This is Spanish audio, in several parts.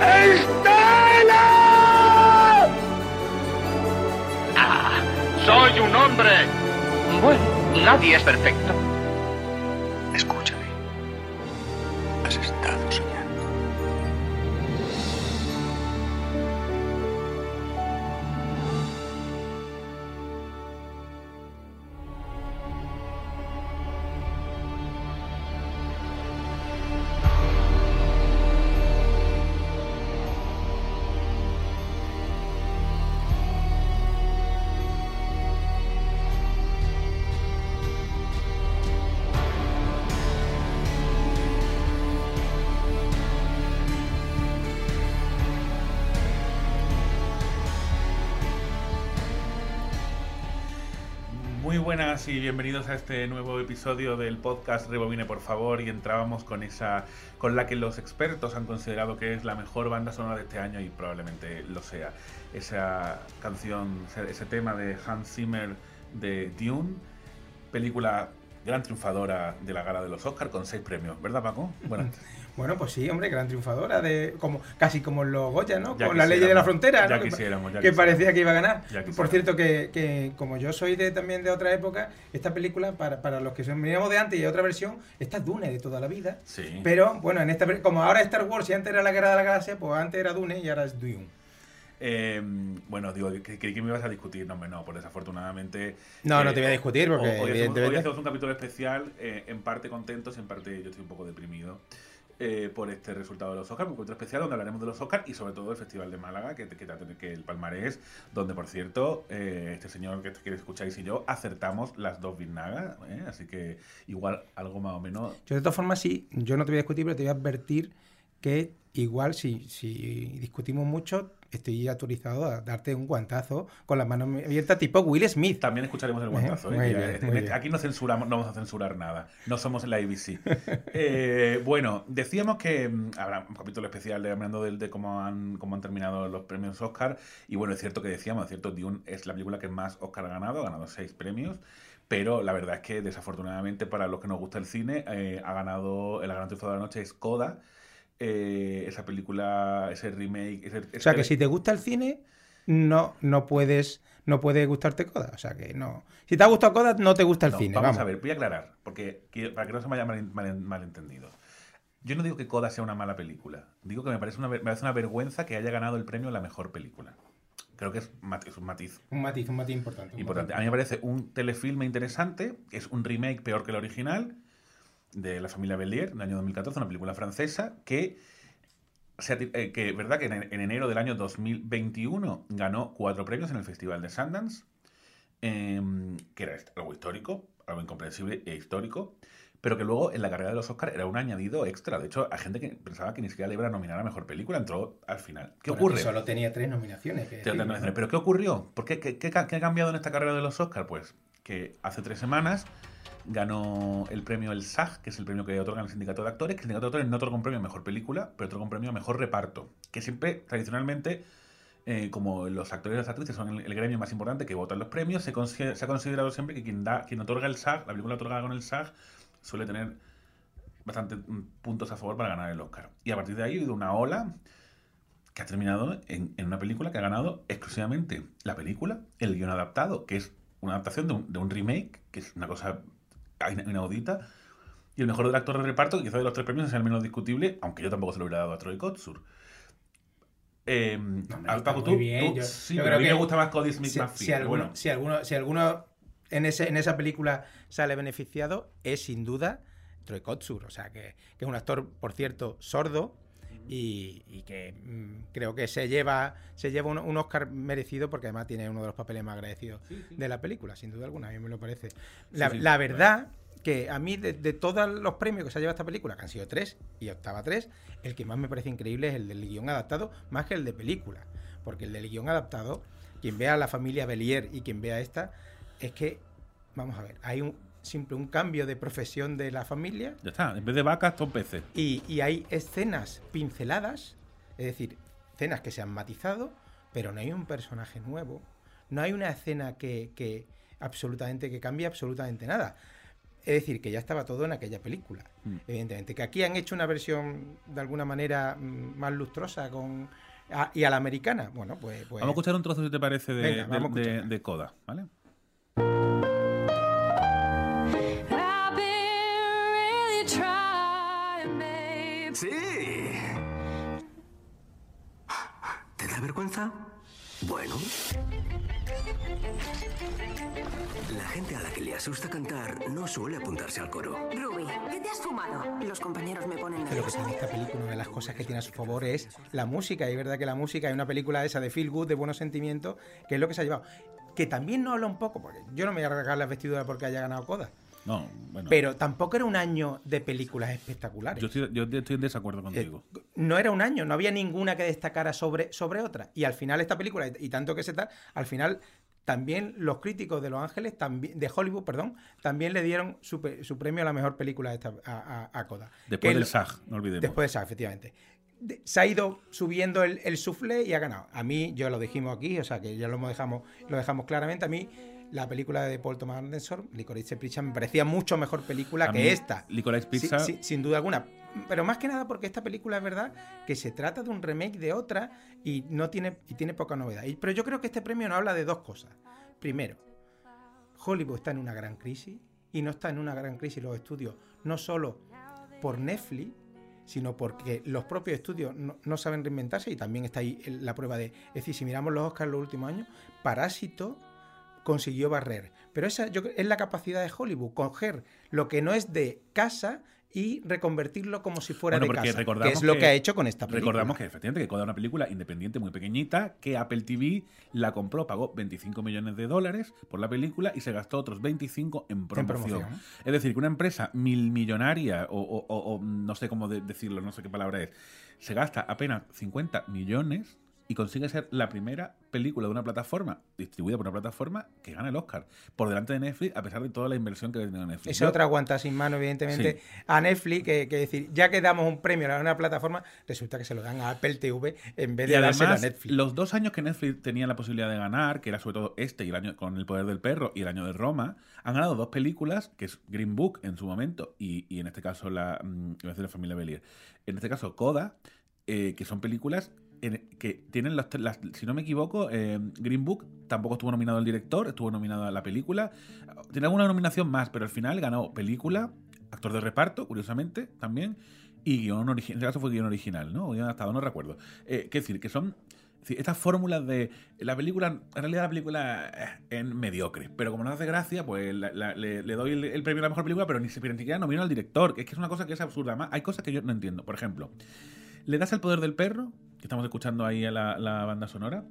¡Estela! Ah, soy un hombre. Bueno, nadie es perfecto. Muy buenas y bienvenidos a este nuevo episodio del podcast Rebobine por favor y entrábamos con esa con la que los expertos han considerado que es la mejor banda sonora de este año y probablemente lo sea. Esa canción, ese, tema de Hans Zimmer de Dune, película gran triunfadora de la gala de los Oscars con seis premios, ¿verdad Paco? Bueno, Bueno, pues sí, hombre, gran triunfadora, de como casi como los Goya, ¿no? Ya Con la ley de la frontera, ya quisiéramos, ya que quisiéramos. parecía que iba a ganar. Por cierto, que, que como yo soy de también de otra época, esta película, para, para los que son- veníamos de antes y hay otra versión, esta es Dune de toda la vida. sí. Pero bueno, en esta como ahora es Star Wars y antes era la Guerra de la Galaxia, pues antes era Dune y ahora es Dune. Eh, bueno, digo, creí que me ibas a discutir, no, hombre, no, por desafortunadamente... No, eh, no te voy a discutir porque hoy, hacemos, evidentemente... hoy hacemos un capítulo especial, eh, en parte contentos en parte yo estoy un poco deprimido eh, por este resultado de los Oscars, un capítulo especial donde hablaremos de los Oscars y sobre todo del Festival de Málaga, que, que, que, el palmarés, donde por cierto, eh, este señor que, que escucháis y yo acertamos las dos Vinagas, ¿eh? así que igual algo más o menos... Yo de todas formas sí, yo no te voy a discutir, pero te voy a advertir que igual si, si discutimos mucho, estoy autorizado a darte un guantazo con las manos abiertas tipo Will Smith. También escucharemos el guantazo. ¿eh? Muy ya- bien, este- muy este- bien. Aquí no censuramos, no vamos a censurar nada. No somos la ABC. Eh, bueno, decíamos que mm, habrá un capítulo especial de hablando de, de cómo, han, cómo han terminado los premios Oscar. Y bueno, es cierto que decíamos, es cierto, Dune es la película que más Oscar ha ganado, ha ganado seis premios. Pero la verdad es que desafortunadamente para los que nos gusta el cine, eh, ha ganado, el gran triunfo de la noche es Coda. Eh, esa película, ese remake. ese- O sea ese- que si te gusta el cine, no, no puedes, no puede gustarte Coda. O sea que no. Si te ha gustado Coda, no te gusta el No, cine. Vamos, Vamos, a ver, voy a aclarar, porque para que no se me haya mal, mal- malentendido. Yo no digo que Coda sea una mala película. Digo que me parece una, me parece una vergüenza que haya ganado el premio a la mejor película. Creo que es, mat- es un matiz Un matiz, un matiz importante. un importante. A matiz. mí me parece un telefilme interesante. Es un remake peor que el original de La familia Bellier, del año 2014, una película francesa que, se eh, que verdad que en, en enero del año 2021 ganó cuatro premios en el Festival de Sundance, em, que era algo histórico, algo incomprensible e histórico, pero que luego en la carrera de los Oscars era un añadido extra. De hecho, hay gente que pensaba que ni siquiera le iban a nominar a mejor película, entró al final. ¿Qué ocurre? solo tenía tres nominaciones. Pero ¿qué ocurrió? ¿Por qué, qué, qué ha cambiado en esta carrera de los Oscars? Pues que hace tres semanas ganó el premio El SAG, que es el premio que otorga el Sindicato de Actores, que el Sindicato de Actores no otorga un premio a Mejor Película, pero otorga un premio a Mejor Reparto, que siempre, tradicionalmente, eh, como los actores y las actrices son el, el gremio más importante que votan los premios, se, ha considerado siempre que quien, da, quien otorga el SAG, la película otorgada con el SAG, suele tener bastantes mm, puntos a favor para ganar el Oscar. Y a partir de ahí ha habido una ola que ha terminado en, una película que ha ganado exclusivamente la película, el guion adaptado, que es una adaptación de un, remake, que es una cosa inaudita, y el mejor del actor de reparto, que quizá de los tres premios es el menos discutible, aunque yo tampoco se lo hubiera dado a Troy Kotsur. Eh, Paco, tú, bien, tú- yo- sí, yo pero creo a mí me que gusta más Cody Smith Si, McPhee, si alguno, bueno. si alguno, si alguno en, ese, en esa película sale beneficiado, es sin duda Troy Kotsur. O sea, que, que es un actor, por cierto, sordo y, y que mm, creo que se lleva, se lleva un, un Oscar merecido porque además tiene uno de los papeles más agradecidos de la película, sin duda alguna, a mí me lo parece. La, sí, la bueno. verdad que a mí, de, de todos los premios que se ha llevado esta película, que han sido tres y octava tres, el que más me parece increíble es el del guion adaptado, más que el de película. porque el del guion adaptado, quien vea la familia Belier y quien vea esta, es que, vamos a ver, hay un simple un cambio de profesión de la familia. Ya está, en vez de vacas, son peces. Y, y hay escenas pinceladas, es decir, escenas que se han matizado, pero no hay un personaje nuevo, no hay una escena que, que absolutamente que cambie absolutamente nada. Es decir, que ya estaba todo en aquella película. Mm. Evidentemente, que aquí han hecho una versión de alguna manera mm, más lustrosa con a- y a la americana. Bueno, pues, pues Vamos a escuchar un trozo, si te parece, de, Venga, de- vamos a de- escucharla. de Coda, ¿vale? Vergüenza? Bueno. La gente a la que le asusta cantar no suele apuntarse al coro. Ruby, ¿qué te has fumado? Los compañeros me ponen que lo que nerviosa. tiene esta película, una de las cosas que tiene a su favor es la música. Y es verdad que la música hay una película esa de Feel Good, de buenos sentimientos, que es lo que se ha llevado. Que también nos habla un poco, porque yo no me voy a regalar las vestiduras porque haya ganado Coda. No, bueno. Pero tampoco era un año de películas espectaculares. yo, estoy, yo estoy en desacuerdo contigo. Eh, no era un año, no había ninguna que destacara sobre, sobre otra. Y al final esta película, y tanto que se tal, al final también los críticos de Los Ángeles, también, de Hollywood, perdón, también le dieron su, su premio a la mejor película de esta- a, a- a Coda. Después Que del lo- SAG, no olvidemos. Después de SAG, efectivamente. De- se ha ido subiendo el, el soufflé y ha ganado. A mí, yo lo dijimos aquí, o sea que ya lo dejamos, lo dejamos claramente. A mí, la película de Paul Thomas Anderson, Licorice Pizza, me parecía mucho mejor película A que mí, esta. Licorice Pizza- sí, sin duda alguna. Pero más que nada porque esta película es verdad que se trata de un remake de otra y no tiene, y tiene poca novedad. Y- pero yo creo que este premio nos habla de dos cosas. Primero, Hollywood está en una gran crisis y no está en una gran crisis los estudios, no solo por Netflix, sino porque los propios estudios no, no saben reinventarse y también está ahí la prueba de, es decir, si miramos los Oscars los últimos años, Parásito consiguió barrer. Pero esa yo, es la capacidad de Hollywood, coger lo que no es de casa y reconvertirlo como si fuera Bueno, de porque casa, que es lo que- que, ha hecho con esta película. Recordamos que efectivamente que Coda es una película independiente muy pequeñita, que Apple TV la compró, pagó 25 millones de dólares por la película y se gastó otros 25 en promoción. promoción. Es decir, que una empresa mil millonaria, o, o- o- o no sé cómo de- decirlo, no sé qué palabra es, se gasta apenas 50 millones y consigue ser la primera película de una plataforma, distribuida por una plataforma, que gana el Oscar. Por delante de Netflix, a pesar de toda la inversión que ha tenido Netflix. Esa otra aguanta sin mano, evidentemente, a Netflix, que, que decir, ya que damos un premio a una plataforma, resulta que se lo dan a Apple TV en vez de dárselo a además, Netflix. los dos años que Netflix tenía la posibilidad de ganar, que era sobre todo este y el año con El Poder del Perro y el año de Roma, han ganado dos películas, que es Green Book en su momento y, y en este caso la, mm, la familia Belier. En este caso Coda, eh, que son películas que tienen las, si no me equivoco, eh, Green Book tampoco estuvo nominado el director, estuvo nominado a la película. Tiene alguna nominación más, pero al final ganó película, actor de reparto, curiosamente, también, y guion original. En este caso fue guion original, ¿no? Guión adaptado, no recuerdo. Eh, ¿Qué decir? Que son estas fórmulas de la película, en realidad la película es mediocre, pero como no hace gracia, pues le, doy el, premio a la mejor película, pero ni, ni siquiera nomino al director, es que es una cosa que es absurda. Además, hay cosas que yo no entiendo. Por ejemplo, le das el poder del perro, que estamos escuchando ahí a la, la banda sonora.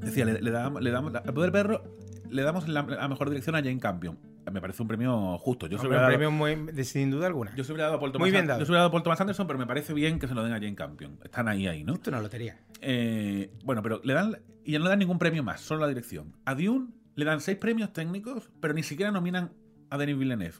Decía, le, le damos, le damos al poder perro, le damos la, la mejor dirección a Jane Campion. Me parece un premio justo. Yo un dado- premio muy, de- sin duda alguna. yo se hubiera dado a Paul Muy Thomas bien An- dado. Yo se dado a Paul Thomas Anderson, pero me parece bien que se lo den a Jane Campion. Están ahí, ahí, ¿no? Esto es una lotería. Eh, bueno, pero le dan. Y ya no le dan ningún premio más, solo la dirección. A Dune le dan seis premios técnicos, pero ni siquiera nominan a Denis Villeneuve.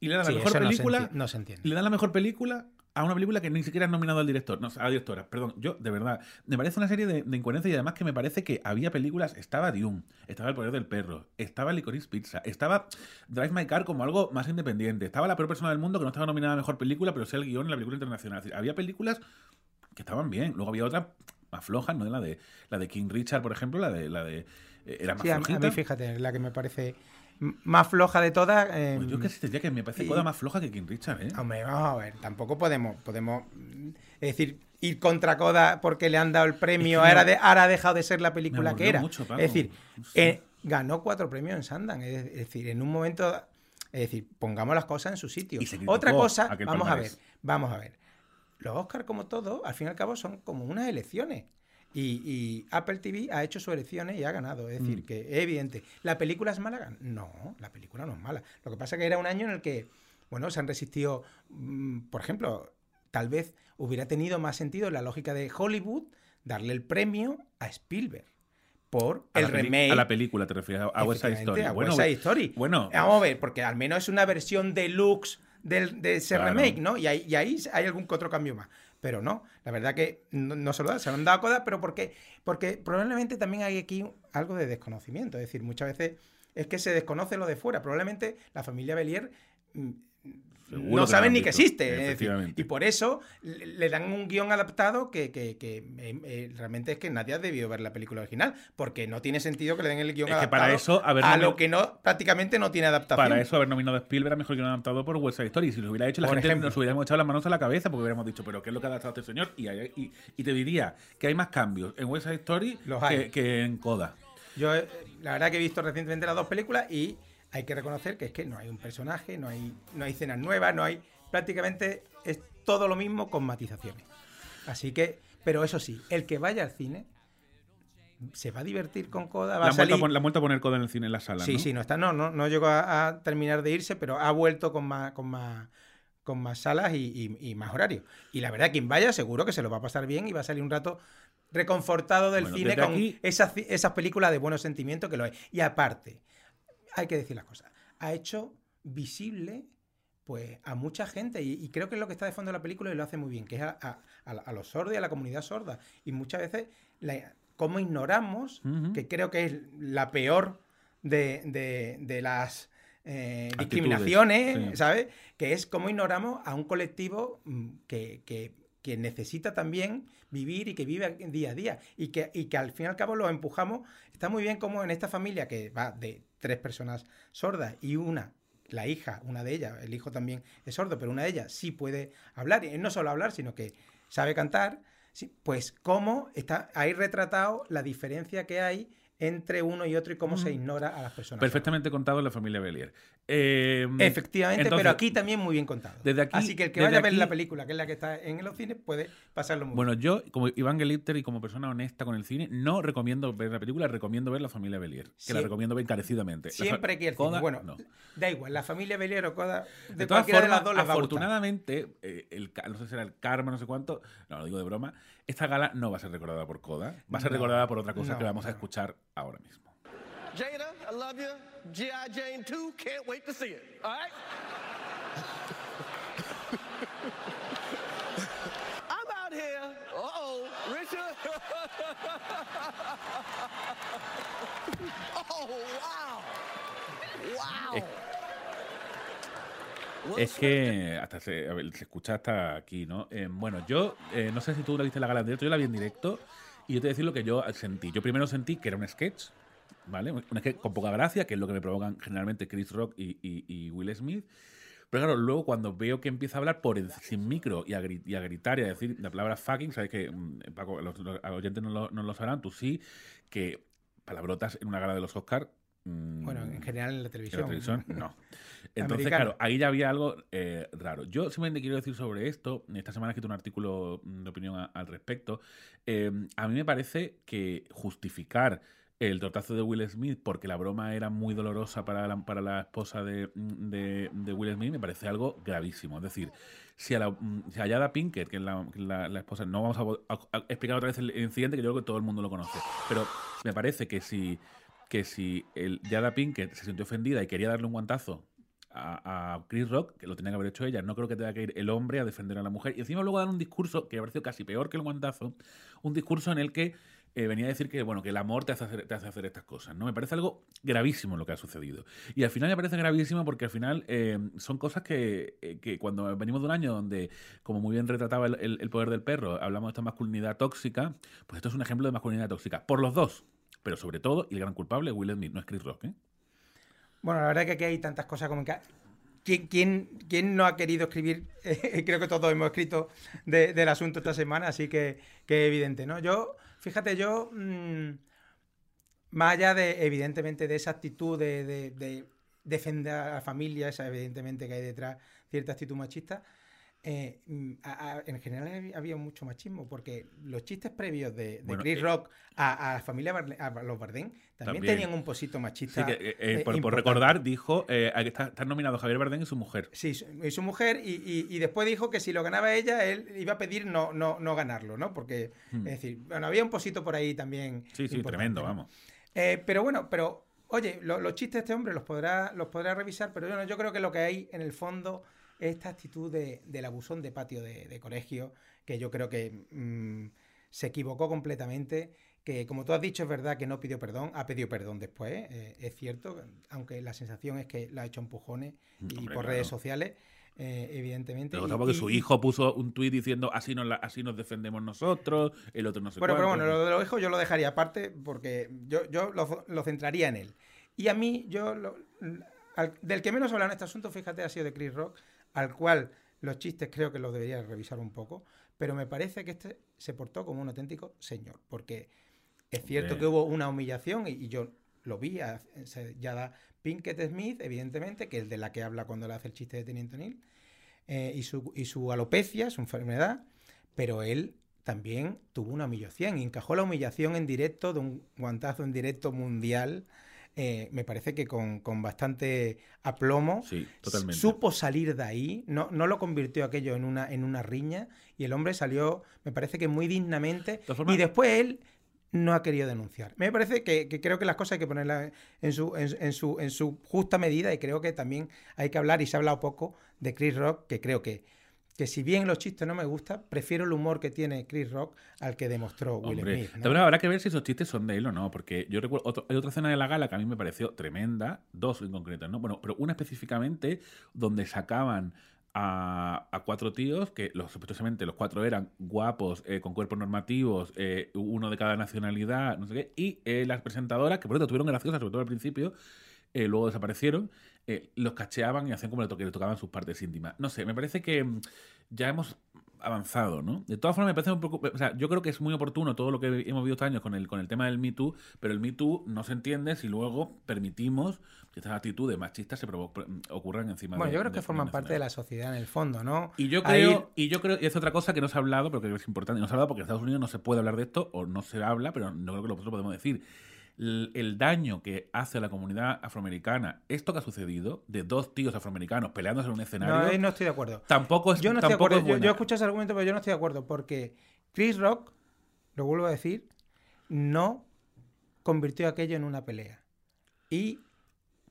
Y le dan Sí, la mejor no se película. enti- no se entiende. Le dan la mejor película a una película que ni siquiera han nominado al director, no, a la directora. Perdón, yo, de verdad, me parece una serie de, de incoherencias y además que me parece que había películas. Estaba Dune, estaba El Poder del Perro, estaba Licorice Pizza, estaba Drive My Car como algo más independiente, estaba La Peor Persona del Mundo que no estaba nominada a mejor película, pero sí el guion en la película internacional. Es decir, había películas que estaban bien. Luego había otras más flojas, ¿no? La de, la de King Richard, por ejemplo, la de. La de eh, era más Sí, a, mí, fíjate, la que me parece más floja de todas. eh, Pues yo que sí te diría que me parece y- Coda más floja que King Richard, ¿eh? Hombre, vamos a ver, tampoco podemos, podemos es decir, ir contra Coda porque le han dado el premio, Es que ahora, me- de- ahora ha dejado de ser la película que era. mucho, es decir, eh, ganó cuatro premios en Sundance, es, decir, en un momento, es decir, pongamos las cosas en su sitio. Otra cosa, vamos a ver, vamos a ver. Los Oscars, como todo, al fin y al cabo son como unas elecciones. Y, y Apple TV ha hecho sus elecciones y ha ganado. Es decir, Mm. que es evidente. ¿La película es mala? No, la película no es mala. Lo que pasa es que era un año en el que, bueno, se han resistido, mm, por ejemplo, tal vez hubiera tenido más sentido en la lógica de Hollywood darle el premio a Spielberg por A el remake. A la película te refieres, a West Side Story. a bueno, West Side Story. Bueno, Vamos a ver, porque al menos es una versión deluxe del, de ese Claro. remake, ¿no? Y ahí, y ahí hay algún otro cambio más. Pero no, la verdad que no, se lo dan, se lo han dado a Coda, pero porque, porque probablemente también hay aquí algo de desconocimiento. Es decir, muchas veces es que se desconoce lo de fuera. Probablemente la familia Belier mm, no saben ni que existe. decir, y por eso le dan un guion adaptado que, que- que, eh, eh, realmente es que nadie ha debido ver la película original, porque no tiene sentido que le den el guion Es que adaptado para eso a lo que no prácticamente no tiene adaptación. Para eso haber nominado a Spielberg era mejor que no adaptado por West Side Story. Si lo hubiera hecho, la Por gente ejemplo. nos hubiéramos echado las manos a la cabeza porque hubiéramos dicho, pero ¿qué es lo que ha adaptado este señor? Y, y- y te diría que hay más cambios en West Side Story Los hay. que, que en Coda. Yo, eh, la verdad que he visto recientemente las dos películas y hay que reconocer que es que no hay un personaje, no hay, no hay escenas nuevas, no hay. Prácticamente es todo lo mismo con matizaciones. Así que, pero eso sí, el que vaya al cine se va a divertir con Coda, va La a salir. pon- la han vuelto a poner Coda en el cine en la sala, Sí, ¿no? sí, no está, no, no, no llegó a, a terminar de irse, pero ha vuelto con más, con más, con más salas y, y- y más horarios. Y la verdad, quien vaya seguro que se lo va a pasar bien y va a salir un rato reconfortado del Bueno, cine con aquí- esas, esas películas de buenos sentimientos que lo es. Y aparte, hay que decir las cosas, ha hecho visible pues a mucha gente y, y creo que es lo que está de fondo de la película y lo hace muy bien, que es a, los sordos y a la comunidad sorda. Y muchas veces, la, cómo ignoramos, que creo que es la peor de, de- de las eh, discriminaciones, sí. ¿sabes? Que es cómo ignoramos a un colectivo mm, que, que- que necesita también vivir y que vive día a día. Y que, y que al fin y al cabo lo empujamos. Está muy bien como en esta familia que va de tres personas sordas y una, la hija, una de ellas, el hijo también es sordo, pero una de ellas sí puede hablar. Y no solo hablar, sino que sabe cantar. Sí, pues cómo está ahí retratado la diferencia que hay entre uno y otro y cómo se ignora a las personas. Perfectamente contado en la familia Belier. Eh, Efectivamente, entonces, pero aquí también muy bien contado. desde aquí- Así que el que vaya a ver aquí- la película, que es la que está en los cines, puede pasarlo muy Bueno, yo, como Iván Gelipter y como persona honesta con el cine, no recomiendo ver la película, recomiendo ver la familia Belier. Que la recomiendo ver encarecidamente. Siempre que el cine. Coda, Bueno, no. da igual, la familia Belier o Coda, de, De todas cualquiera formas, de las dos les va a gustar. afortunadamente, eh, el, no sé si era el karma, no sé cuánto, no lo digo de broma, esta gala no va a ser recordada por Coda, va a ser No, recordada por otra cosa no, que vamos a escuchar ahora mismo. Jada, I love you. G.I. Jane 2, can't wait to see it. All right? I'm out here. Uh-oh, Richard. oh, wow. Wow. Es que hasta se, a ver, se escucha hasta aquí, ¿no? Eh, bueno, yo eh, no sé si tú la viste la gala en directo, yo la vi en directo y yo te voy a decir lo que yo sentí. Yo primero sentí que era un sketch, ¿vale? Un sketch con poca gracia, que es lo que me provocan generalmente Chris Rock y, y- y Will Smith. Pero claro, luego cuando veo que empieza a hablar por sin micro y a, gri- y a gritar y a decir la palabra fucking, sabes que mm, Paco, los, los oyentes no lo, no lo sabrán, tú sí, que palabrotas en una gala de los Oscars. Bueno, en general en la televisión. En la televisión, no. Entonces, claro, ahí ya había algo eh, raro. Yo simplemente quiero decir sobre esto, esta semana he escrito un artículo mm, de opinión a- al respecto. Eh, a mí me parece que justificar el tortazo de Will Smith porque la broma era muy dolorosa para la, esposa de, mm, de- Will Smith me parece algo gravísimo. Es decir, si a, la, mm, si Yada Pinkett, que es la, esposa, no vamos a, explicar otra vez el incidente que yo creo que todo el mundo lo conoce, pero me parece que si que si el Yada Pinkett se sintió ofendida y quería darle un guantazo a, Chris Rock, que lo tenía que haber hecho ella, no creo que tenga que ir el hombre a defender a la mujer. Y encima luego dar un discurso que me ha casi peor que el guantazo, un discurso en el que eh, venía a decir que bueno que el amor te hace, hacer, te hace hacer estas cosas. ¿no? Me parece algo gravísimo lo que ha sucedido. Y al final me parece gravísimo porque al final eh, son cosas que, eh, que cuando venimos de un año donde, como muy bien retrataba el, el- poder del perro, hablamos de esta masculinidad tóxica, pues esto es un ejemplo de masculinidad tóxica. Por los dos. Pero sobre todo, y el gran culpable, Will Smith, no es Chris Rock. Bueno, la verdad que aquí hay tantas cosas como que... ¿Quién, quién, quién no ha querido escribir? creo que todos hemos escrito de- del asunto esta semana, así que, que es evidente, ¿no? Yo, fíjate, yo, mm, más allá de, evidentemente, de esa actitud de, de- de defender a la familia, evidentemente que hay detrás, cierta actitud machista, eh, mm, a- a- en general hab- había mucho machismo, porque los chistes previos de, de Bueno, Chris eh, Rock a, a la familia Barle- a los Bardem también, También. tenían un posito Sí, machista. que, eh, por, recordar, dijo que está, está nominado Javier Bardem y su mujer. Sí, y su mujer, y, y- y después dijo que si lo ganaba ella, él iba a pedir no, no, no ganarlo, ¿no? Porque, Hmm. es decir, bueno, había un posito por ahí también. Sí, sí, tremendo, vamos. Pero bueno, pero, oye, lo- los chistes de este hombre los podrá, los podrá revisar, pero bueno, yo creo que lo que hay en el fondo esta actitud de, del abusón de patio de, de colegio, que yo creo que mm, se equivocó completamente. Que como tú has dicho, es verdad que no pidió perdón, ha pedido perdón después, eh, es cierto, aunque la sensación es que lo ha hecho empujones y Hombre, por claro. redes sociales, eh, evidentemente. Pero su hijo puso un tuit diciendo así nos, la- así nos defendemos nosotros, el otro no sé Bueno, pero bueno, lo de los hijos yo lo dejaría aparte porque yo, yo lo, lo centraría en él. Y a mí, yo lo- al- del que menos habla en este asunto, fíjate, ha sido de Chris Rock, al cual los chistes creo que los debería revisar un poco, pero me parece que este se portó como un auténtico señor, porque es cierto que hubo una humillación y, y yo lo vi, a- ya da Pinkett Smith, evidentemente, que es de la que habla cuando le hace el chiste de Teniente O'Neill, eh, y, su, y su alopecia, su enfermedad, pero él también tuvo una humillación y encajó la humillación en directo de un guantazo en directo mundial. Eh, me parece que con, con bastante aplomo. Sí. Supo salir de ahí, no, no lo convirtió aquello en una, en una riña y el hombre salió, me parece que muy dignamente. y después él no ha querido denunciar. Me parece que, que creo que las cosas hay que ponerlas en su, en, en su, en su justa medida y creo que también hay que hablar, y se ha hablado poco, de Chris Rock, que creo que, que si bien los chistes no me gustan, prefiero el humor que tiene Chris Rock al que demostró Will Hombre, Smith. ¿no? también habrá que ver si esos chistes son de él o no, porque yo recuerdo, otro- hay otra escena de la gala que a mí me pareció tremenda, dos en concreto, ¿no? Bueno, pero una específicamente donde sacaban a, a cuatro tíos, que los, sospechosamente los cuatro eran guapos, eh, con cuerpos normativos, eh, uno de cada nacionalidad, no sé qué, y eh, las presentadoras, que por cierto tuvieron graciosas, sobre todo al principio, eh, luego desaparecieron, eh, los cacheaban y hacían como le to- le tocaban sus partes íntimas. No sé, me parece que mm, ya hemos avanzado, ¿no? De todas formas, me parece un poco. O sea, yo creo que es muy oportuno todo lo que hemos vivido estos años con el, con el tema del Me Too, pero el Me Too no se entiende si luego permitimos que estas actitudes machistas se provo- ocurran encima Bueno, de yo creo que de- forman de parte de la sociedad en el fondo, ¿no? y yo Ahí- creo, y yo creo, y es otra cosa que no se ha hablado, pero que es importante, no se ha hablado porque en Estados Unidos no se puede hablar de esto, o no se habla, pero no creo que nosotros podemos decir. El, daño que hace a la comunidad afroamericana, esto que ha sucedido, de dos tíos afroamericanos peleándose en un escenario, No, ahí no estoy de acuerdo. tampoco es Yo no estoy de tampoco acuerdo. Yo, escucho ese argumento, pero yo no estoy de acuerdo porque Chris Rock, lo vuelvo a decir, no convirtió aquello en una pelea. Y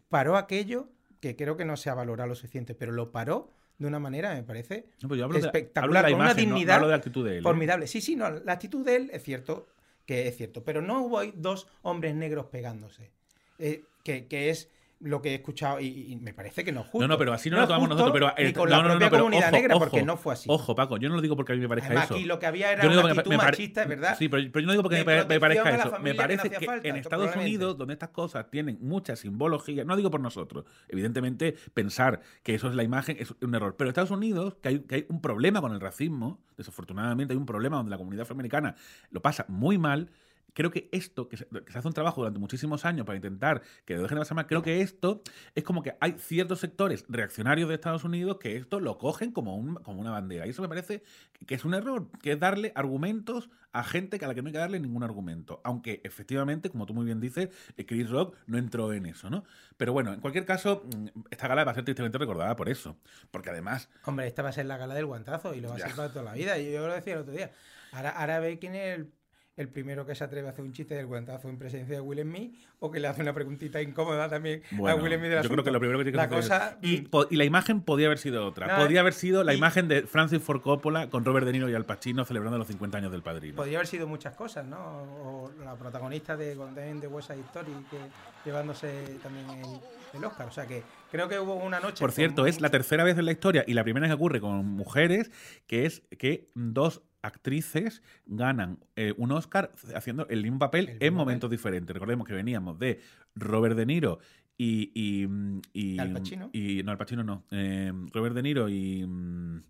paró aquello que creo que no se ha valorado lo suficiente, pero lo paró de una manera, me parece, No, de- espectacular, de con una imagen, no- no dignidad hablo de la actitud de él, ¿eh? formidable. Sí, sí, no, la actitud de él es cierto que es cierto, pero no hubo dos hombres negros pegándose, eh, que, que es lo que he escuchado y, y me parece que no es justo. No, no, pero así no, lo tomamos nosotros. Pero, ni eh, con no, la no, propia pero comunidad ojo, negra, ojo, porque no fue así. Ojo, Paco, yo no lo digo porque a mí me parezca Además, eso. aquí lo que había era Yo digo una me- actitud me machista, es verdad. Sí, pero, pero yo no digo porque me, me parezca eso. Me parece que falta, en Estados. Unidos, donde estas cosas tienen mucha simbología, no digo por nosotros, evidentemente pensar que eso es la imagen es un error, pero en Estados Unidos, que hay, que hay un problema con el racismo, desafortunadamente hay un problema donde la comunidad afroamericana lo pasa muy mal, creo que esto, que se, que se hace un trabajo durante muchísimos años para intentar que lo dejen de pasar mal, creo que esto es como que hay ciertos sectores reaccionarios de Estados Unidos que esto lo cogen como, un, como una bandera. Y eso me parece que es un error, que es darle argumentos a gente a la que no hay que darle ningún argumento. Aunque efectivamente, como tú muy bien dices, eh, Chris Rock no entró en eso, ¿no? Pero bueno, en cualquier caso, mm, esta gala va a ser tristemente recordada por eso. Porque además, Hombre, esta va a ser la gala del guantazo y lo va a ser para toda la vida. Y yo lo decía el otro día. Ahora, ahora ve quién es el, el primero que se atreve a hacer un chiste del guantazo en presencia de Will Smith o que le hace una preguntita incómoda también Bueno, a Will Smith del yo creo que lo primero que tiene que La hacer cosa... y, po- y la imagen podía haber sido otra. No, podía haber sido la y- imagen de Francis Ford Coppola con Robert De Niro y Al Pacino celebrando los 50 años del padrino. Podría haber sido muchas cosas, ¿no? O la protagonista de Golden de West Side Story que llevándose también el, el Oscar. O sea que creo que hubo una noche. Por cierto, es la tercera vez en la historia y la primera que ocurre con mujeres, que es que dos actrices ganan eh, un Oscar haciendo el mismo papel El en momentos diferentes. Recordemos que veníamos de Robert De Niro y... y, y- Al Pacino. y- no, Al Pacino no. eh, Robert De Niro y... mm,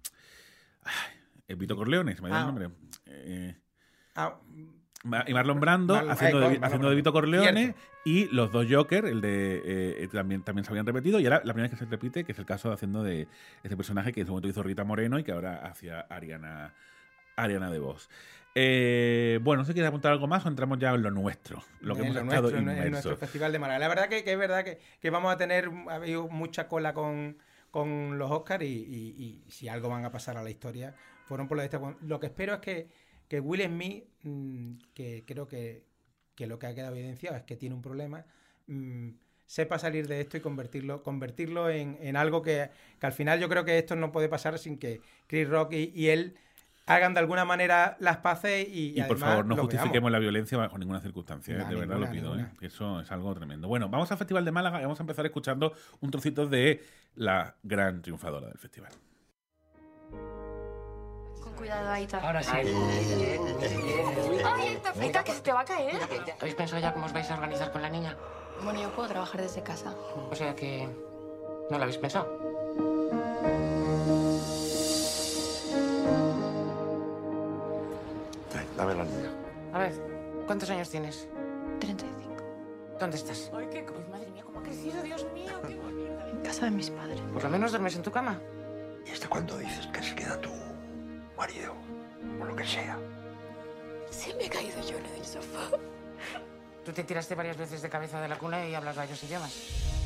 ay, Vito Corleone, se me ha ido Ah. el nombre. Eh, Ah, Y Marlon Brando Marlon- haciendo, de, haciendo de. Vito Corleone Cierto. y los dos Joker, el de eh, también, también se habían repetido y ahora la primera vez que se repite, que es el caso de haciendo de ese personaje que en su momento hizo Rita Moreno y que ahora hacía Ariana, Ariana de Vos. Eh, bueno, no sé si quieres apuntar algo más o entramos ya en lo nuestro, lo que en hemos lo estado nuestro, en- en inmersos. nuestro festival de Málaga. La verdad que, que es verdad que, que vamos a tener ha habido mucha cola con, con los Oscars y, y- y si algo van a pasar a la historia fueron por la de esta. Lo que espero es que, que Will Smith, mm, que creo que, que lo que ha quedado evidenciado es que tiene un problema, mm, sepa salir de esto y convertirlo, convertirlo en, en algo que, que al final yo creo que esto no puede pasar sin que Chris Rock y, y él hagan de alguna manera las paces y, Y por además favor, no justifiquemos veamos. la violencia bajo ninguna circunstancia, ¿eh? De verdad ninguna, lo pido, ¿eh? eso es algo tremendo. Bueno, vamos al Festival de Málaga y vamos a empezar escuchando un trocito de la gran triunfadora del festival. Con cuidado, Aita. Ahora sí. Ay, Aita, Aita, que se te va a caer. ¿Habéis pensado ya cómo os vais a organizar con la niña? Bueno, yo puedo trabajar desde casa. O sea que... ¿No lo habéis pensado? Dame la niña. A ver, ¿cuántos años tienes? 35. ¿Dónde estás? Ay, qué cruz, madre mía, cómo ha crecido, Dios mío, qué bonita. En casa de mis padres. Por lo menos duermes en tu cama. ¿Y este cuando dices que se queda tu marido? O lo que sea. Se me he caído yo en el sofá. Tú te tiraste varias veces de cabeza de la cuna y hablas varios idiomas.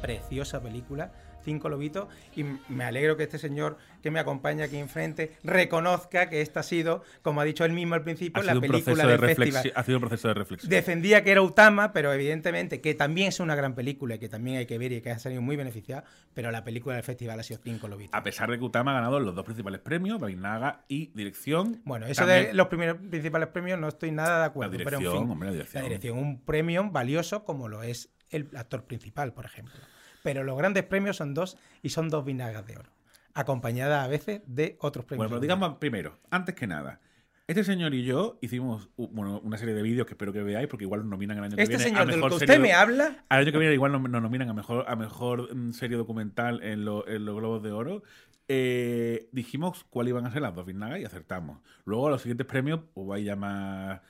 Preciosa película, Cinco Lobitos, y me alegro que este señor que me acompaña aquí enfrente reconozca que esta ha sido, como ha dicho él mismo al principio, Ha la película de del festival. ha sido un proceso de reflexión. Defendía que era Utama, pero evidentemente que también es una gran película y que también hay que ver y que ha salido muy beneficiada, pero la película del festival ha sido Cinco Lobitos. A pesar de que Utama ha ganado los dos principales premios, Babinaga y dirección. Bueno, eso también- de los primeros principales premios no estoy nada de acuerdo. La pero en dirección, fin, hombre, la dirección. dirección, un premio valioso como lo es el actor principal, por ejemplo. Pero los grandes premios son dos y son dos vinagas de oro, acompañadas a veces de otros premios. Bueno, pero digamos primero, antes que nada, este señor y yo hicimos bueno, una serie de vídeos que espero que veáis, porque igual nos nominan el año que Este viene. señor a del que usted me habla- Al año que viene igual nos, nos nominan a mejor, a mejor mm, serie documental en, lo- en los Globos de Oro. Eh, dijimos cuáles iban a ser las dos Vinagas y acertamos. Luego los siguientes premios, hubo ahí ya más.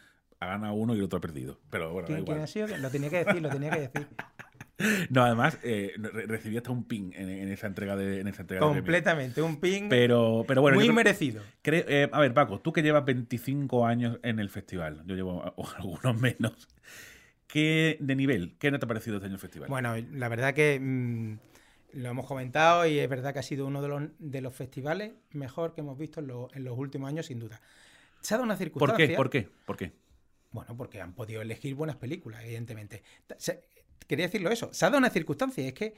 Ha ganado uno y el otro ha perdido. Pero bueno, da ¿Quién, quién igual. ha sido? Lo tenía que decir, lo tenía que decir. No, además, eh, re- recibí hasta un ping en, en esa entrega de, en esa entrega de. Completamente, un ping Pero, pero bueno, muy creo- merecido. Eh, a ver, Paco, tú que llevas 25 años en el festival, yo llevo algunos menos. ¿Qué de nivel? ¿Qué no te ha parecido este año el festival? Bueno, la verdad que mm, lo hemos comentado y es verdad que ha sido uno de los, de los festivales mejor que hemos visto en, lo- en los últimos años, sin duda. Se ha dado una ¿Por circunstancia. qué? ¿Por qué? ¿Por qué? Bueno, porque han podido elegir buenas películas, evidentemente. Quería decirlo eso. Se ha dado una circunstancia, es que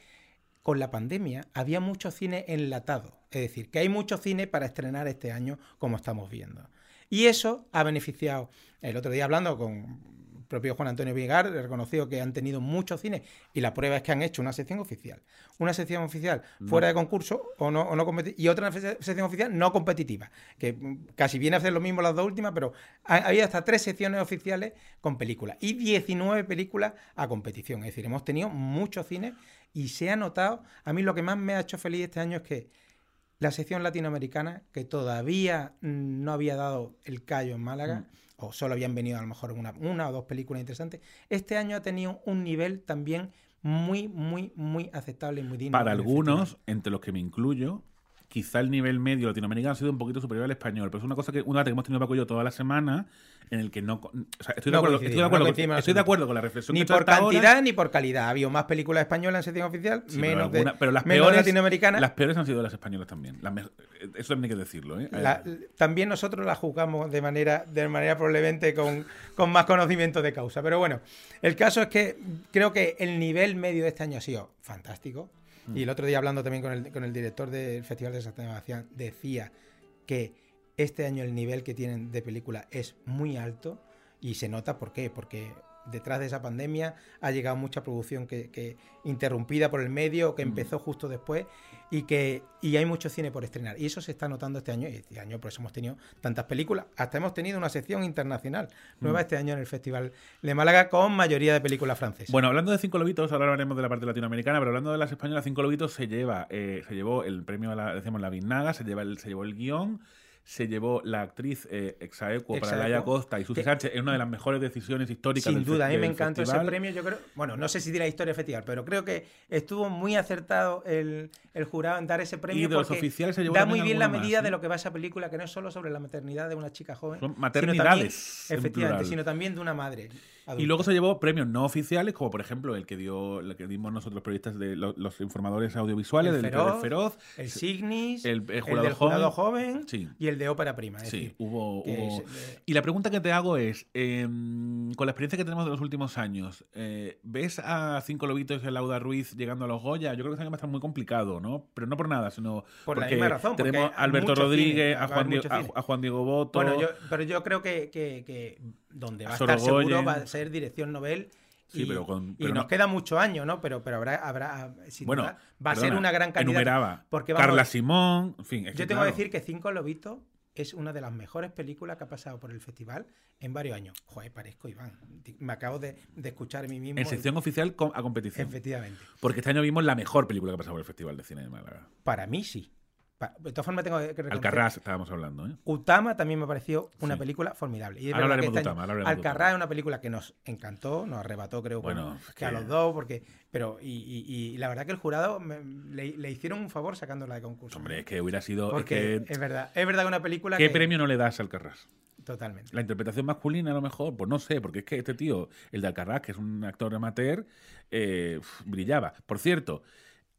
con la pandemia había mucho cine enlatado. Es decir, que hay mucho cine para estrenar este año, como estamos viendo. Y eso ha beneficiado. El otro día hablando con propio Juan Antonio Vigar, he reconocido que han tenido mucho cine y la prueba es que han hecho una sección oficial. Una sección oficial fuera de concurso o no, o no y otra sección oficial no competitiva, que mm, casi viene a hacer lo mismo las dos últimas, pero ha- había hasta tres secciones oficiales con películas y 19 películas a competición. Es decir, hemos tenido mucho cine y se ha notado, a mí lo que más me ha hecho feliz este año es que la sección latinoamericana, que todavía mm, no había dado el callo en Málaga, o solo habían venido a lo mejor una, una o dos películas interesantes, este año ha tenido un nivel también muy, muy, muy aceptable y muy digno. Para algunos, entre los que me incluyo, quizá el nivel medio latinoamericano ha sido un poquito superior al español. Pero es una cosa que, una que hemos tenido Paco y yo toda la semana, en el que no. O sea, estoy de acuerdo, estoy de acuerdo, estoy de acuerdo con la reflexión Ni que por ahora. cantidad ni por calidad. Ha habido más películas españolas en sección oficial, Sí, pero menos, alguna- de, pero las menos peores, latinoamericanas. Las peores han sido las españolas también. Las me- eso también hay que decirlo, ¿eh? La- también nosotros la juzgamos de manera, de manera probablemente con, con más conocimiento de causa. Pero bueno, el caso es que creo que el nivel medio de este año ha sido fantástico. Mm. Y el otro día hablando también con el, con el director del Festival de San Sebastián, decía que este año el nivel que tienen de película es muy alto y se nota por qué, porque detrás de esa pandemia ha llegado mucha producción que, que interrumpida por el medio, que Mm. empezó justo después y que y hay mucho cine por estrenar. Y eso se está notando este año. Y este año por eso hemos tenido tantas películas. Hasta hemos tenido una sección internacional nueva Mm. este año en el Festival de Málaga con mayoría de películas francesas. Bueno, hablando de Cinco Lobitos, ahora hablaremos de la parte latinoamericana, pero hablando de las españolas, Cinco Lobitos se lleva, eh, se llevó el premio, a la, decimos, la se, lleva el, se llevó el guion, se llevó la actriz eh, Exaequo para. Laia Costa y Susi Sánchez. Es una de las mejores decisiones históricas Sin del duda, a mí me encantó ese festival. premio. Yo creo, bueno, no sé si dirá historia festival, pero creo que estuvo muy acertado el, el jurado en dar ese premio. Y de los porque oficiales se llevó da también muy bien la alguno más, medida ¿eh? de lo que va esa película, que no es solo sobre la maternidad de una chica joven, Son sino maternidades, también- en efectivamente, plural. sino también de una madre. Y luego se llevó premios no oficiales, como por ejemplo el que dio, el que dimos nosotros periodistas de lo- los, informadores audiovisuales, El del Feroz, Feroz, el Signis, el, el el jurado del jurado joven. joven Sí. y el de ópera prima. es Sí, decir, hubo. que hubo- es, eh, Y la pregunta que te hago es: em, con la experiencia que tenemos de los últimos años, eh, ¿ves a Cinco Lobitos y a Lauda Ruiz llegando a los Goya? Yo creo que este año va a estar muy complicado, ¿no? Pero no por nada, sino Por la misma razón, porque tenemos a Alberto Rodríguez, cine, a, Juan Diego, a, Juan Diego Boto. Bueno, yo, pero yo creo que, que- que donde va a, estar seguro va a ser dirección Nobel. Sí, y, pero con- y pero nos no- queda muchos años, ¿no? Pero, pero habrá, habrá sin bueno, duda, va a ser una gran cantidad. Enumeraba Porque vamos, Carla Simón, en fin. es yo que, tengo que claro, decir que Cinco Lobitos es una de las mejores películas que ha pasado por el festival en varios años. Joder, parezco Iván. Me acabo de, de escuchar a mí mismo. En sección oficial a competición. Efectivamente. Porque este año vimos la mejor película que ha pasado por el Festival de Cine de Málaga. Para mí sí. De todas formas tengo que reconocer- Alcarrás estábamos hablando, ¿eh? Utama también me pareció una Sí. película formidable. Y Ahora que hablaremos de este Utama, hablaremos Alcarrás es una película que nos encantó, nos arrebató, creo, Bueno, que a los dos, porque. Pero, y, y- y la verdad que el jurado me- le, le hicieron un favor sacándola de concurso. Hombre, es que hubiera sido. es Porque que- es verdad, es verdad que una película ¿Qué que- premio no le das a Alcarrás? Totalmente. La interpretación masculina, a lo mejor, pues no sé, porque es que este tío, el de Alcarrás, que es un actor amateur, eh, brillaba. Por cierto,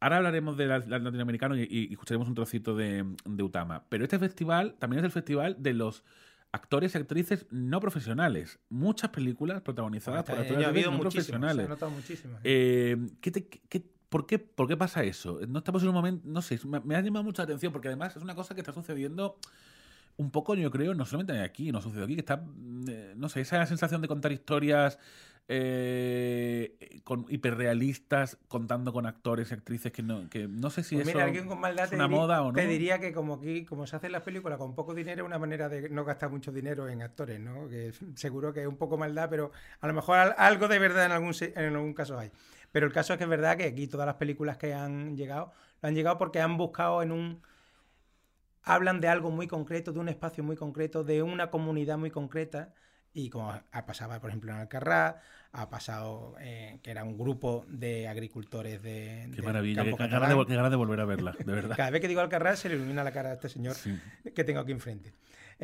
ahora hablaremos del latinoamericano y, y escucharemos un trocito de, de Utama. Pero este festival también es el festival de los actores y actrices no profesionales. Muchas películas protagonizadas por actores y ha actrices no se profesionales. ha notado muchísimos. Eh, ¿qué te- qué- por, qué, ¿Por qué pasa eso? No estamos en un momento, no sé, me, me ha llamado mucha atención porque además es una cosa que está sucediendo un poco, yo creo, no solamente aquí, no sucede aquí, que está, mm, eh, no sé, esa sensación de contar historias eh, con hiperrealistas, contando con actores y actrices que no, que no sé si Pues eso mira, alguien con maldad es una diría, moda o no. te diría que como aquí, como se hacen las películas con poco dinero, es una manera de no gastar mucho dinero en actores, ¿no? Que seguro que es un poco maldad, pero a lo mejor al- algo de verdad en algún, en algún caso hay. Pero el caso es que es verdad que aquí todas las películas que han llegado, lo han llegado porque han buscado en un hablan de algo muy concreto, de un espacio muy concreto, de una comunidad muy concreta. Y como ha pasado, por ejemplo, en Alcarrás, ha pasado eh, que era un grupo de agricultores de. Qué del maravilla, qué, campo qué ganas de, ganas de volver a verla, de verdad. Cada vez que digo Alcarrás se le ilumina la cara a este señor que tengo aquí enfrente.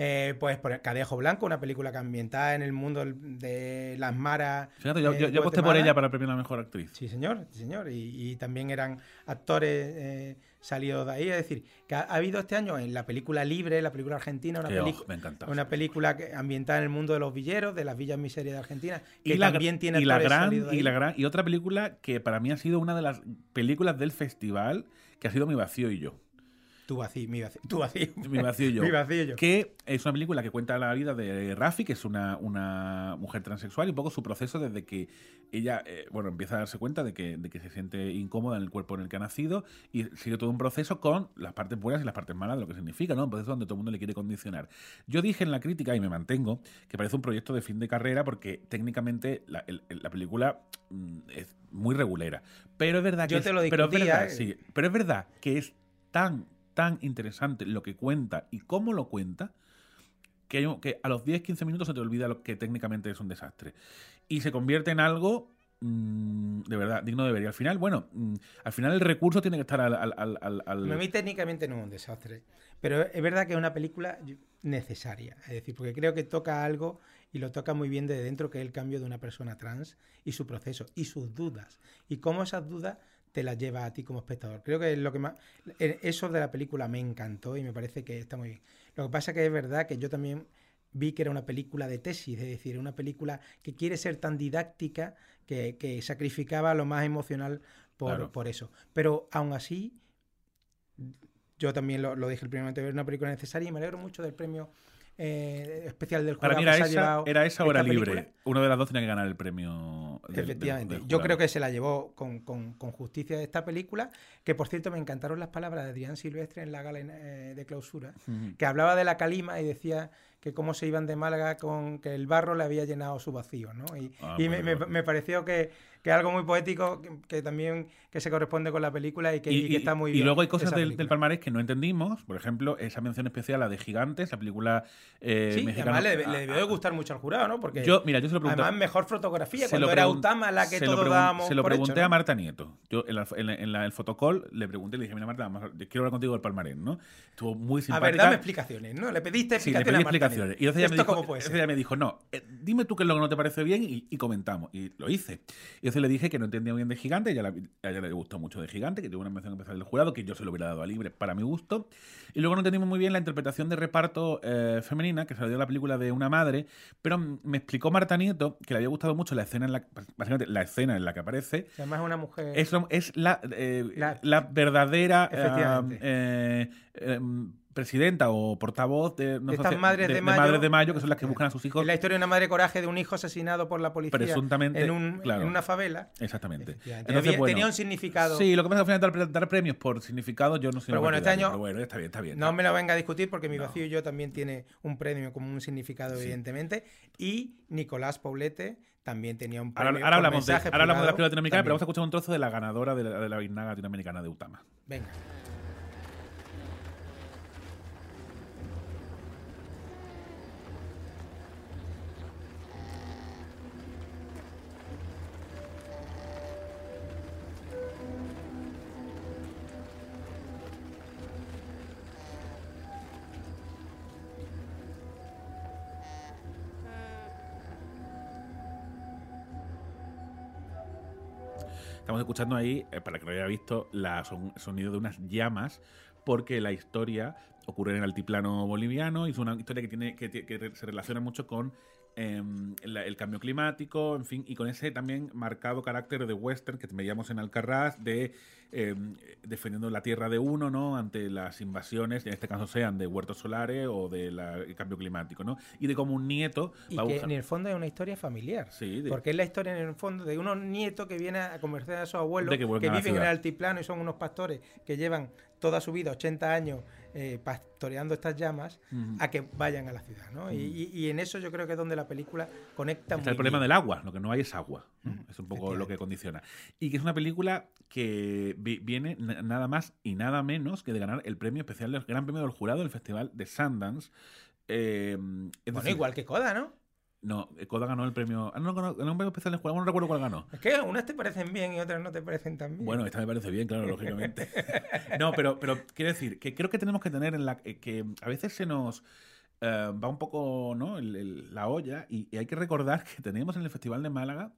Eh, pues por Cadejo Blanco, una película que ambientada en el mundo de las maras. Fíjate, yo, de yo, yo aposté por ella para premiar a la mejor actriz. Sí, señor, sí, señor. Y, y también eran actores eh, salidos de ahí. Es decir, que ha, ha habido este año en la película Libre, la película argentina, una, oh, me una película que- ambientada en el mundo de los villeros, de las villas miserias de Argentina, que y la, también tiene y la gran y la gran y otra película que para mí ha sido una de las películas del festival que ha sido mi vacío y yo Tu vacío, mi vacío. Tu vacío. mi vacío y yo Mi vacío y yo. que es una película que cuenta la vida de Rafi que es una, una mujer transexual y un poco su proceso desde que ella eh, bueno empieza a darse cuenta de que, de que se siente incómoda en el cuerpo en el que ha nacido y sigue todo un proceso con las partes buenas y las partes malas de lo que significa no un proceso donde todo el mundo le quiere condicionar yo dije en la crítica y me mantengo que parece un proyecto de fin de carrera porque técnicamente la, el- el- la película mm, es muy regulera pero es verdad que Yo te lo pero es discutía, verdad, eh. sí, pero es verdad que es tan tan interesante lo que cuenta y cómo lo cuenta que, hay que a los 10-15 minutos se te olvida lo que técnicamente es un desastre. Y se convierte en algo mm, de verdad digno de ver. Y al final, bueno, mm, al final el recurso tiene que estar al... al- A mí técnicamente no es un desastre. Pero es verdad que es una película necesaria. Es decir, porque creo que toca algo y lo toca muy bien de dentro, que es el cambio de una persona trans y su proceso y sus dudas. Y cómo esas dudas te las lleva a ti como espectador. Creo que es lo que más. eh, Eso de la película me encantó y me parece que está muy bien. Lo que pasa que es verdad que yo también vi que era una película de tesis, es decir, una película que quiere ser tan didáctica que, que sacrificaba lo más emocional por, Claro. por eso. Pero aún así, yo también lo, lo dije el primer momento, es una película necesaria y me alegro mucho del premio eh, especial del Para mí que era esa, era esa esta libre. Uno de las dos tenía que ganar el premio del- Efectivamente. del Yo creo que se la llevó con, con- con justicia de esta película, que por cierto me encantaron las palabras de Adrián Silvestre en la gala eh, de clausura, que hablaba de la calima y decía que cómo se iban de Málaga con que el barro le había llenado su vacío, ¿no? Y, Ah, y me, me- bien. me pareció que, que algo muy poético, que, que también que se corresponde con la película y que, y está muy y bien. luego hay cosas del, palmarés que no entendimos. Por ejemplo, esa mención especial a de Gigantes, la película eh, Sí, y mexicana. además le, le debió de gustar mucho al jurado, ¿no? Porque Yo, mira, yo se lo pregunté. además mejor fotografía, cuando era Utama la que todos dábamos Se lo hecho, pregunté ¿no? a Marta Nieto. Yo en, la- en la- en la- el fotocall le pregunté y le dije, mira Marta, a- quiero hablar contigo del palmarés, ¿no? Estuvo muy A simpática. ver, dame explicaciones, ¿no? Le pediste Sí, le explicaciones pedí a Marta explicaciones. Y entonces ella, me ¿Esto dijo, cómo puede entonces ser? ella me dijo, no, eh, dime tú qué es lo que no te parece bien y, y comentamos. Y lo hice. Y entonces le dije que no entendía bien de Gigante, ella la- a ella le gustó mucho de Gigante, que tuvo una mención especial del jurado, que yo se lo hubiera dado a libre para mi gusto. Y luego no entendimos muy bien la interpretación de reparto eh, femenina, que dio a la película de una madre, pero me explicó Marta Nieto que le había gustado mucho la escena en la, la escena en la que aparece, Además es una mujer... es la, eh, La- la verdadera Efectivamente. Presidenta o portavoz de, no De sé, madres de mayo. Madres de Mayo, que son las que buscan a sus hijos. Es la historia de una madre coraje de un hijo asesinado por la policía Presuntamente, en, un- claro. en una favela. Exactamente. Había- tenía un significado. Sí, lo que pasa es que al final dar, dar premios por significado yo no soy Pero bueno, este año pero bueno, está bien, está bien. No está me lo venga a discutir porque mi vacío y yo también tiene un premio como un significado, evidentemente. Y Nicolás Paulete también tenía un premio. Ahora, ahora hablamos, de, ahora hablamos de la latinoamericana, pero vamos a escuchar un trozo de la ganadora de la, de la latinoamericana de Utama. Venga. Estamos escuchando ahí, eh, para que lo haya visto, la son- sonido de unas llamas, porque la historia ocurre en el altiplano boliviano y es una historia que, tiene, que, se relaciona mucho con em, el cambio climático, en fin, y con ese también marcado carácter de western que veíamos en Alcarrás, de em, defendiendo la tierra de uno, ¿no? Ante las invasiones, en este caso sean de huertos solares o del cambio climático, ¿no? Y de cómo un nieto Y va a que buscar- en el fondo es una historia familiar. Sí, de- Porque es la historia en el fondo de unos nietos que vienen a convencer a sus abuelos De que viven en el altiplano y son unos pastores que llevan toda su vida, 80 años, eh, pastoreando estas llamas, a que vayan a la ciudad. ¿no? Y, y- y en eso yo creo que es donde la película conecta Está muy el problema bien. del agua, lo que no hay es agua. ¿No? Es un poco lo que condiciona. Y que es una película que vi- viene na- nada más y nada menos que de ganar el premio especial, el Gran Premio del Jurado del Festival de Sundance. Eh, Bueno, decir, igual que Coda, ¿no? No, Coda ganó el premio. Ah, no, ganó, ganó un premio especial del jurado, no recuerdo cuál ganó. Es que unas te parecen bien y otras no te parecen tan bien. Bueno, esta me parece bien, claro, lógicamente. No, pero, pero quiero decir que creo que tenemos que tener en la eh, que a veces se nos eh, va un poco ¿no? el- el- la olla y, y hay que recordar que teníamos en el Festival de Málaga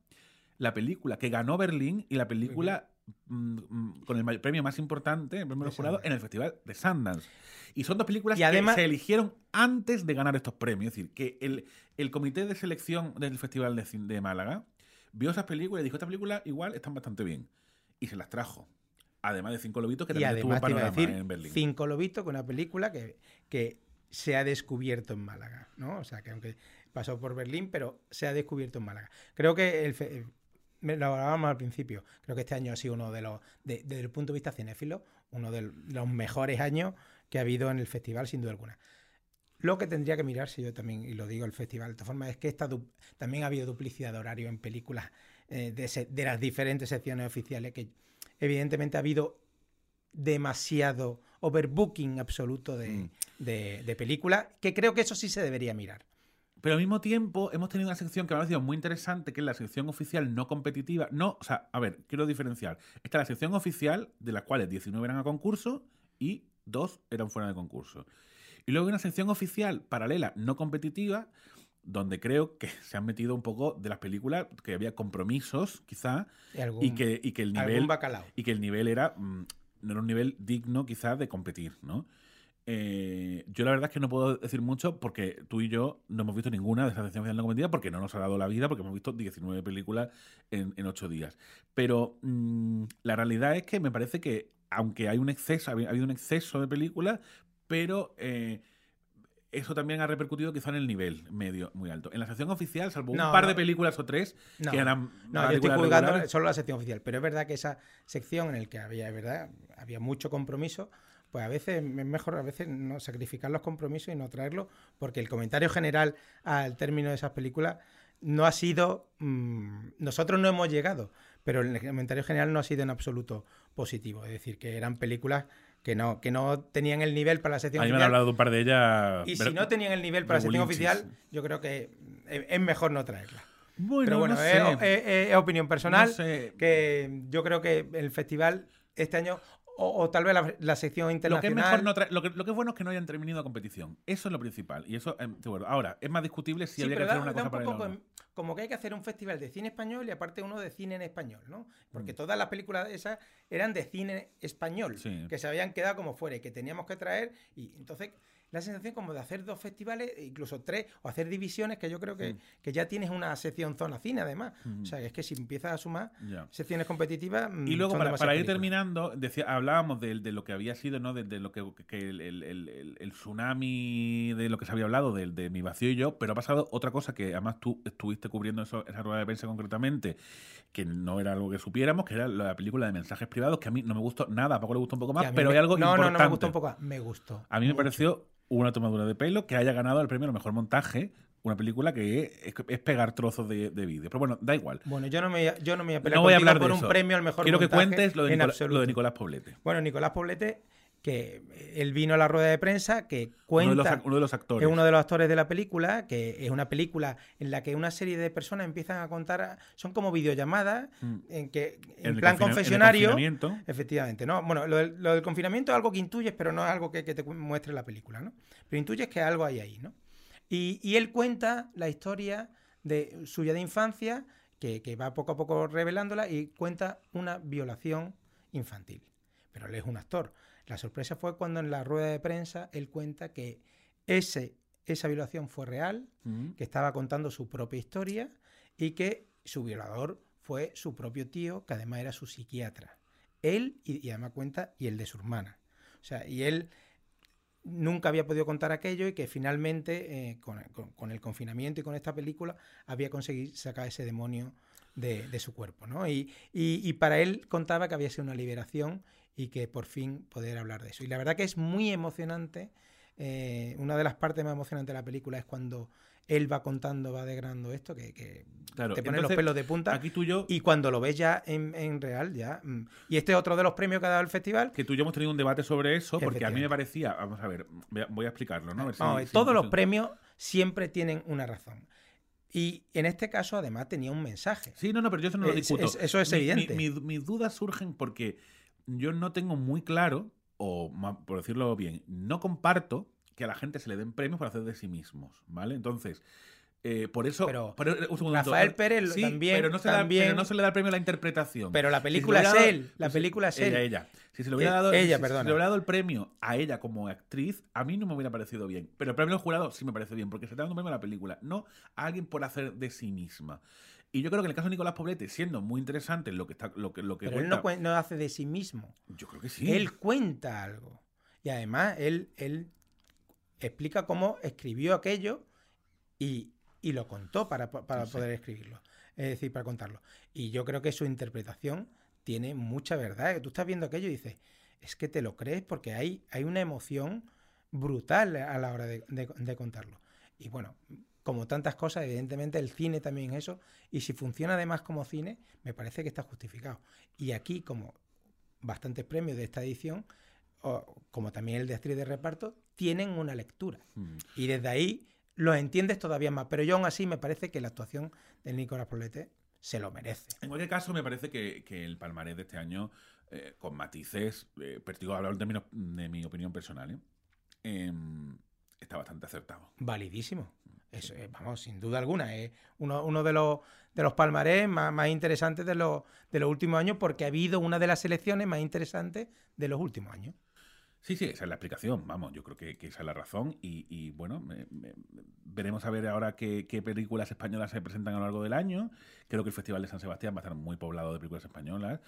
la película que ganó Berlín y la película mm, mm, con el premio más importante, el premio del jurado, en el Festival de Sundance. Y son dos películas Y además- que se eligieron antes de ganar estos premios. Es decir, que el, el comité de selección del Festival de, de Málaga vio esas películas y dijo, esta película igual están bastante bien. Y se las trajo. Además de Cinco Lobitos, que y también estuvo además a panorama decir en Berlín. Cinco Lobitos, que es una película que, que se ha descubierto en Málaga, ¿no? O sea, que aunque pasó por Berlín, pero se ha descubierto en Málaga. Creo que el, me lo hablábamos al principio, creo que este año ha sido uno de los, de- desde el punto de vista cinéfilo, uno de los mejores años que ha habido en el festival, sin duda alguna. Lo que tendría que mirarse yo también, y lo digo el festival de todas formas, es que esta también ha habido duplicidad de horario en películas eh, de, las diferentes secciones oficiales, que evidentemente ha habido demasiado overbooking absoluto de, Mm. de, de películas, que creo que eso sí se debería mirar. Pero al mismo tiempo hemos tenido una sección que me ha parecido muy interesante, que es la sección oficial no competitiva. No, o sea, a ver, quiero diferenciar. Está la sección oficial, de las cuales 19 eran a concurso y 2 eran fuera de concurso. Y luego hay una sección oficial paralela no competitiva, donde creo que se han metido un poco de las películas, que había compromisos, quizá, Y algún- y, que, y que el nivel. Y que el nivel era. mm, no era un nivel digno, quizás, de competir, ¿no? Eh, yo la verdad es que no puedo decir mucho porque tú y yo no hemos visto ninguna de esas secciones oficiales no competitivas porque no nos ha dado la vida, porque hemos visto 19 películas en, en 8 días. Pero mm, la realidad es que me parece que, aunque hay un exceso, ha habido un exceso de películas, pero eh, eso también ha repercutido quizá en el nivel medio muy alto. En la sección oficial, salvo No, un par no. de películas o tres No, que eran no, yo estoy juzgando solo la sección oficial, pero es verdad que esa sección en la que había, es verdad, había mucho compromiso, pues a veces es mejor a veces no sacrificar los compromisos y no traerlos, porque el comentario general al término de esas películas no ha sido, mm, nosotros no hemos llegado, pero el comentario general no ha sido en absoluto positivo, es decir, que eran películas que no, que no tenían el nivel para la sección A mí me han oficial. hablado de un par de ellas. Y si no tenían el nivel para la sección oficial, yo creo que es mejor no traerla. Bueno, Pero bueno, no es, sé. es- es opinión personal. No sé. Que yo creo que el festival este año, o, o tal vez la, la sección Lo que, es internacional. mejor no trae- lo, que, lo que es bueno es que no hayan terminado competición. Eso es lo principal. Y eso, em, de acuerdo. Ahora, es más discutible si Sí, habría que pero hacer da, una da cosa un para poco el en- como que hay que hacer un festival de cine español y aparte uno de cine en español, ¿no? Mm. Porque todas las películas esas eran de cine español, Sí. que se habían quedado como fuera y que teníamos que traer. Y entonces la sensación como de hacer dos festivales, e incluso tres, o hacer divisiones, que yo creo que, que ya tienes una sección zona cine además. O sea, es que si empiezas a sumar secciones competitivas... mm, Y luego, para, ir terminando, decía, hablábamos de, de lo que había sido, ¿no? De, de lo que, que el, el- el- el- el tsunami de lo que se había hablado, de mi vacío y yo, pero ha pasado otra cosa que además tú estuviste cubriendo eso, esa rueda de prensa concretamente, que no era algo que supiéramos, que era la película de mensajes privados, que a mí no me gustó nada, a Paco le gustó un poco más, pero me- hay algo no, importante. No, no, me gustó un poco. Me gustó. A mí me pareció una tomadura de pelo que haya ganado el premio a lo mejor montaje, una película que es, es pegar trozos de, de vídeo. Pero bueno, da igual. Bueno, yo no me, yo no me voy a pelear No voy a hablar por de un eso. premio al mejor Quiero que montaje cuentes lo de, lo de Nicolás Poblete. Bueno, Nicolás Poblete, que él vino a la rueda de prensa, que Uno cuenta... de, los, uno de los actores. Es uno de los actores de la película, que es una película en la que una serie de personas empiezan a contar, son como videollamadas, Mm. en que En plan confina- en el confesionario, confinamiento. efectivamente, ¿no? Bueno, lo del, lo del confinamiento es algo que intuyes, pero no es algo que, que te muestre la película, ¿no? Pero intuyes que algo hay ahí, ¿no? Y, y él cuenta la historia de suya de infancia, que, que va poco a poco revelándola, y cuenta una violación infantil. Pero él es un actor. La sorpresa fue cuando en la rueda de prensa él cuenta que ese, esa violación fue real, Mm. que estaba contando su propia historia y que su violador fue su propio tío, que además era su psiquiatra. Él y, y además cuenta y el de su hermana. O sea, y él nunca había podido contar aquello y que finalmente eh, con, con- con el confinamiento y con esta película había conseguido sacar ese demonio de, de su cuerpo. ¿no? Y, y- y para él contaba que había sido una liberación y que por fin poder hablar de eso. Y la verdad que es muy emocionante. eh, una de las partes más emocionantes de la película es cuando él va contando, va desgranando esto, que, que Claro, te pone los pelos de punta. Aquí tú y yo, Y cuando lo ves ya en, en real, ya. mm. Y este es otro de los premios que ha dado el festival. que tú y yo hemos tenido un debate sobre eso, porque a mí me parecía, vamos a ver, voy a, voy a explicarlo, ¿no? A ver si- si- todos los premios siempre tienen una razón. Y en este caso, además, tenía un mensaje. Sí, no, no, pero yo eso no lo discuto. es- eso es Mi- mi- evidente. mi- mis dudas surgen porque yo no tengo muy claro, o por decirlo bien, no comparto que a la gente se le den premios por hacer de sí mismos, ¿vale? Entonces, eh, por eso... Pero un segundo, Rafael Pérez lo- sí, también- pero no, se le da- también- pero no se le da el premio a la interpretación. Pero la película es dado- él, la película es ella, él. ella. Si se le hubiera Eh, dado, ella, si- si le hubiera dado el premio a ella como actriz, a mí no me hubiera parecido bien. Pero el premio al jurado sí me parece bien, porque se está dando un premio a la película, no a alguien por hacer de sí misma. Y yo creo que en el caso de Nicolás Poblete, siendo muy interesante lo que está, lo que, lo que Pero él cuenta, no, hace de sí mismo. yo creo que sí. Él cuenta algo. Y además, él, él explica cómo escribió aquello y, y lo contó para, para Sí. poder escribirlo. Es decir, para contarlo. Y yo creo que su interpretación tiene mucha verdad. Tú estás viendo aquello y dices, es que te lo crees porque hay, hay una emoción brutal a la hora de, de- de contarlo. Y bueno, como tantas cosas, evidentemente el cine también es eso. Y si funciona además como cine, me parece que está justificado. Y aquí, como bastantes premios de esta edición, o- como también el de actriz de reparto, tienen una lectura. Mm. Y desde ahí lo entiendes todavía más. Pero yo aún así me parece que la actuación de Nicolás Poblete se lo merece. En cualquier caso, me parece que, que el palmarés de este año, eh, con matices, eh, pero digo, hablar en términos de mi opinión personal, ¿eh? Está bastante acertado. Validísimo. Es, eh, vamos, sin duda alguna. Es uno, uno de los de los palmarés más, más interesantes de los, de los últimos años, porque ha habido una de las selecciones más interesantes de los últimos años. Sí, sí, esa es la explicación, vamos, yo creo que, que esa es la razón y, y, bueno, me- me- veremos a ver ahora qué, qué películas españolas se presentan a lo largo del año. Creo que el Festival de San Sebastián va a estar muy poblado de películas españolas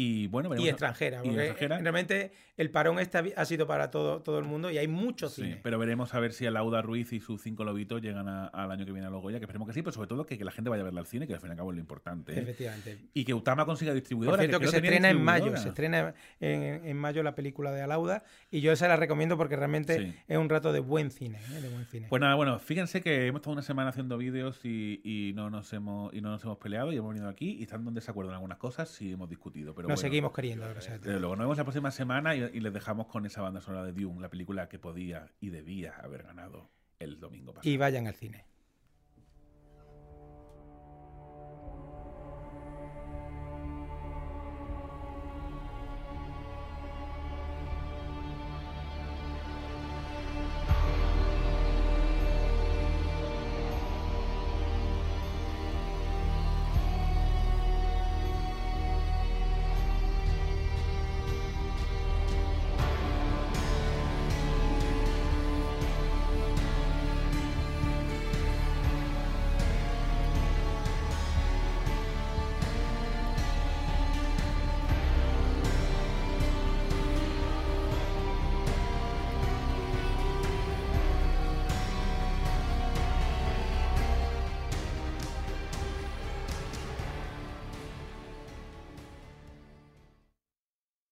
Y bueno, Y a- extranjera, y porque extranjera. realmente el parón este ha- sido para todo, todo el mundo y hay mucho Sí, cine. pero veremos a ver si Lauda Ruiz y sus cinco lobitos llegan a- al año que viene a los Goya, que esperemos que sí, pero sobre todo que, que la gente vaya a verla al cine, que al fin y al cabo es lo importante. ¿eh? Efectivamente. Y que Utama consiga Por distribuidora. cierto, que, creo se estrena en mayo, se estrena en, en mayo la película de Alauda y yo esa la recomiendo porque realmente Sí. es un rato de buen cine, ¿eh? de buen cine. Pues nada, bueno, fíjense que hemos estado una semana haciendo vídeos y, y no nos hemos y no nos hemos peleado y hemos venido aquí y estando en desacuerdo en algunas cosas y hemos discutido. Pero bueno, seguimos queriendo, gracias a luego, nos vemos la próxima semana y, y les dejamos con esa banda sonora de Dune, la película que podía y debía haber ganado el domingo pasado. Y vayan al cine.